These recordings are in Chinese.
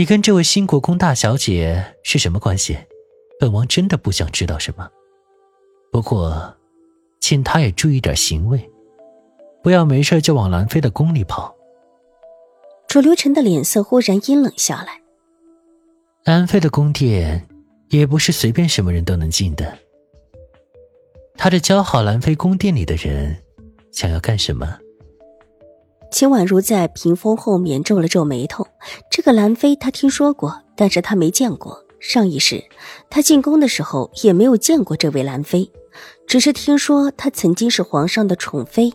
你跟这位新国公大小姐是什么关系？本王真的不想知道什么。不过，请他也注意点行为，不要没事就往兰妃的宫里跑。楚留臣的脸色忽然阴冷下来。兰妃的宫殿也不是随便什么人都能进的。他这交好兰妃宫殿里的人，想要干什么？秦婉如在屏风后面皱了皱眉头。这个兰妃，她听说过，但是她没见过。上一世，她进宫的时候也没有见过这位兰妃，只是听说她曾经是皇上的宠妃，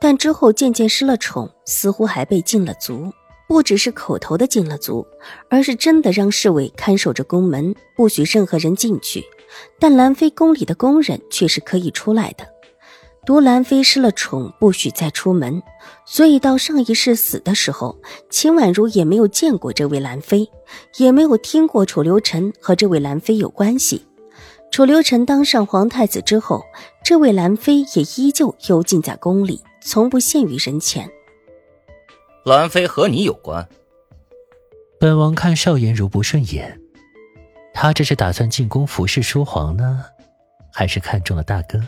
但之后渐渐失了宠，似乎还被禁了足。不只是口头的禁了足，而是真的让侍卫看守着宫门，不许任何人进去。但兰妃宫里的宫人却是可以出来的。独兰妃失了宠，不许再出门，所以到上一世死的时候，秦婉如也没有见过这位兰妃，也没有听过楚留臣和这位兰妃有关系。楚留臣当上皇太子之后，这位兰妃也依旧幽禁在宫里，从不现于人前。兰妃和你有关？本王看邵颜如不顺眼，他这是打算进宫服侍书皇呢，还是看中了大哥？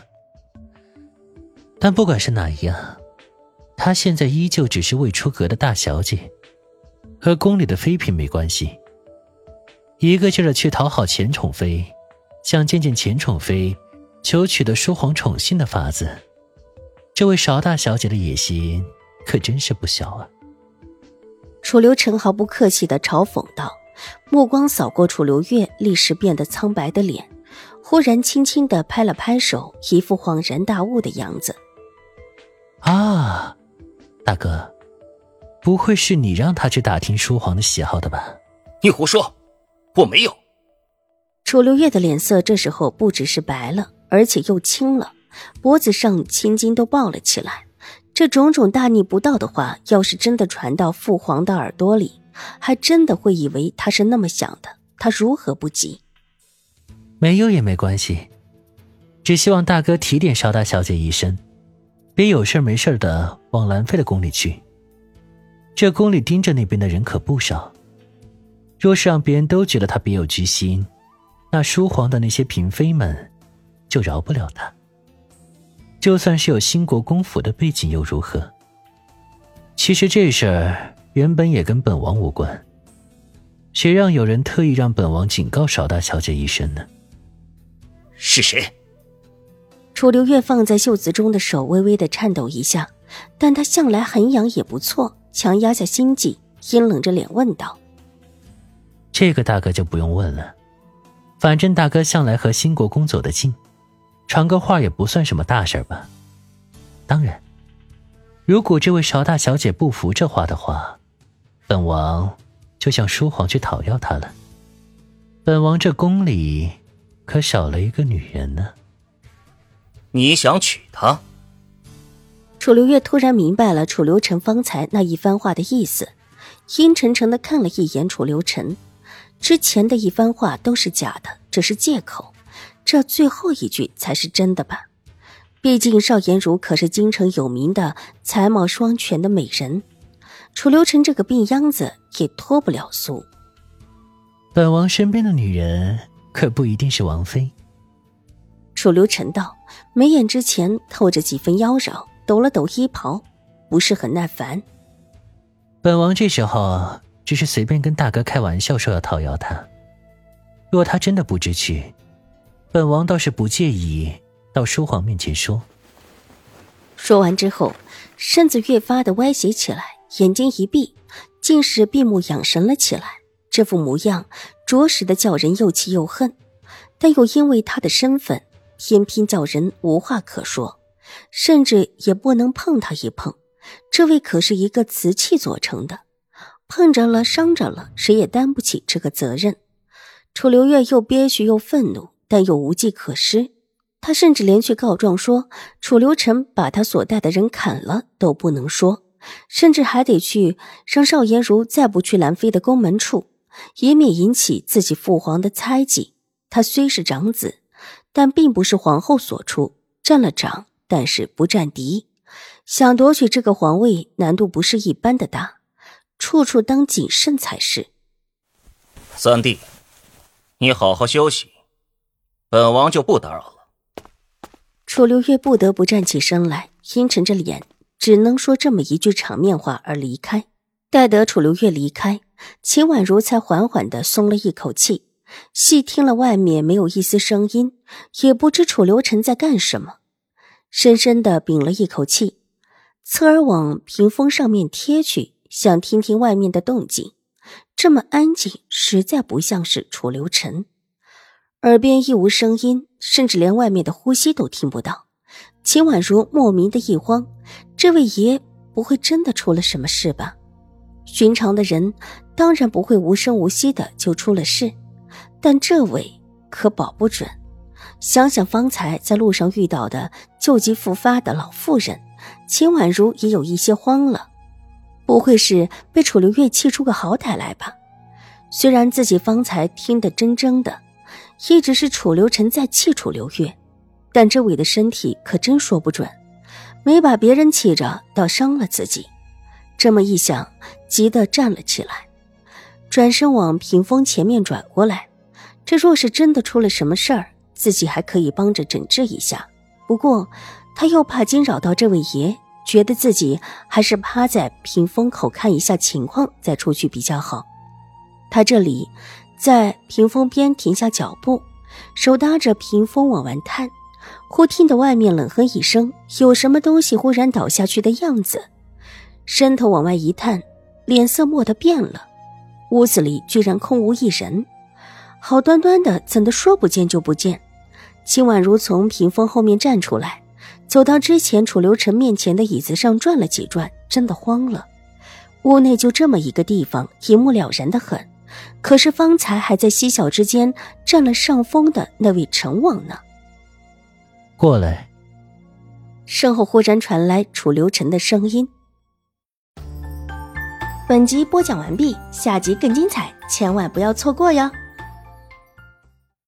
但不管是哪一样，她现在依旧只是未出阁的大小姐，和宫里的妃嫔没关系。一个劲儿的去讨好前宠妃，想见见前宠妃，求取得书皇宠幸的法子。这位邵大小姐的野心可真是不小啊！楚留臣毫不客气的嘲讽道，目光扫过楚留月立时变得苍白的脸，忽然轻轻的拍了拍手，一副恍然大悟的样子。啊，大哥，不会是你让他去打听书皇的喜好的吧？你胡说，我没有。楚留月的脸色这时候不只是白了，而且又青了，脖子上青筋都爆了起来。这种种大逆不道的话，要是真的传到父皇的耳朵里，还真的会以为他是那么想的。他如何不急？没有也没关系，只希望大哥提点邵大小姐一声。别有事没事的往兰妃的宫里去。这宫里盯着那边的人可不少。若是让别人都觉得他别有居心，那书皇的那些嫔妃们就饶不了他。就算是有兴国公府的背景又如何？其实这事儿原本也跟本王无关。谁让有人特意让本王警告邵大小姐一声呢？是谁？楚留月放在袖子中的手微微的颤抖一下，但他向来涵养也不错，强压下心悸，阴冷着脸问道：“这个大哥就不用问了，反正大哥向来和兴国公走得近，传个话也不算什么大事吧。当然，如果这位邵大小姐不服这话的话，本王就向书皇去讨要她了。本王这宫里可少了一个女人呢。”你想娶她？楚留月突然明白了楚留臣方才那一番话的意思，阴沉沉的看了一眼楚留臣，之前的一番话都是假的，只是借口，这最后一句才是真的吧？毕竟邵颜如可是京城有名的才貌双全的美人，楚留臣这个病秧子也脱不了俗。本王身边的女人可不一定是王妃。楚留臣道。眉眼之前透着几分妖娆，抖了抖衣袍，不是很耐烦。本王这时候只是随便跟大哥开玩笑，说要讨要他。若他真的不知趣，本王倒是不介意到书皇面前说。说完之后，身子越发的歪斜起来，眼睛一闭，竟是闭目养神了起来。这副模样，着实的叫人又气又恨，但又因为他的身份。偏偏叫人无话可说，甚至也不能碰他一碰。这位可是一个瓷器做成的，碰着了，伤着了，谁也担不起这个责任。楚留月又憋屈又愤怒，但又无计可施。他甚至连去告状说楚留臣把他所带的人砍了都不能说，甚至还得去让邵颜如再不去兰妃的宫门处，以免引起自己父皇的猜忌。他虽是长子，但并不是皇后所出，占了长，但是不占嫡，想夺取这个皇位难度不是一般的大，处处当谨慎才是。三弟，你好好休息，本王就不打扰了。楚留月不得不站起身来，阴沉着脸，只能说这么一句场面话而离开。待得楚留月离开，秦婉如才缓缓的松了一口气，细听了外面没有一丝声音，也不知楚留臣在干什么，深深的屏了一口气，侧耳往屏风上面贴去，想听听外面的动静。这么安静，实在不像是楚留臣。耳边一无声音，甚至连外面的呼吸都听不到。秦婉如莫名的一慌，这位爷不会真的出了什么事吧？寻常的人当然不会无声无息的就出了事，但这位可保不准。想想方才在路上遇到的旧疾复发的老妇人，秦婉如也有一些慌了。不会是被楚留月气出个好歹来吧？虽然自己方才听得真真的。一直是楚留臣在气楚留月，但这位的身体可真说不准，没把别人气着，倒伤了自己。这么一想，急得站了起来，转身往屏风前面转过来。这若是真的出了什么事儿，自己还可以帮着诊治一下。不过，他又怕惊扰到这位爷，觉得自己还是趴在屏风口看一下情况，再出去比较好。他这里。在屏风边停下脚步，手搭着屏风往外探，忽听得外面冷哼一声，有什么东西忽然倒下去的样子。伸头往外一探，脸色蓦地变了，屋子里居然空无一人。好端端的，怎的说不见就不见？秦婉如从屏风后面站出来，走到之前楚留臣面前的椅子上转了几转，真的慌了。屋内就这么一个地方，一目了然的很。可是方才还在嬉笑之间占了上风的那位陈王呢？过来。身后忽然传来楚留臣的声音。本集播讲完毕，下集更精彩，千万不要错过哟。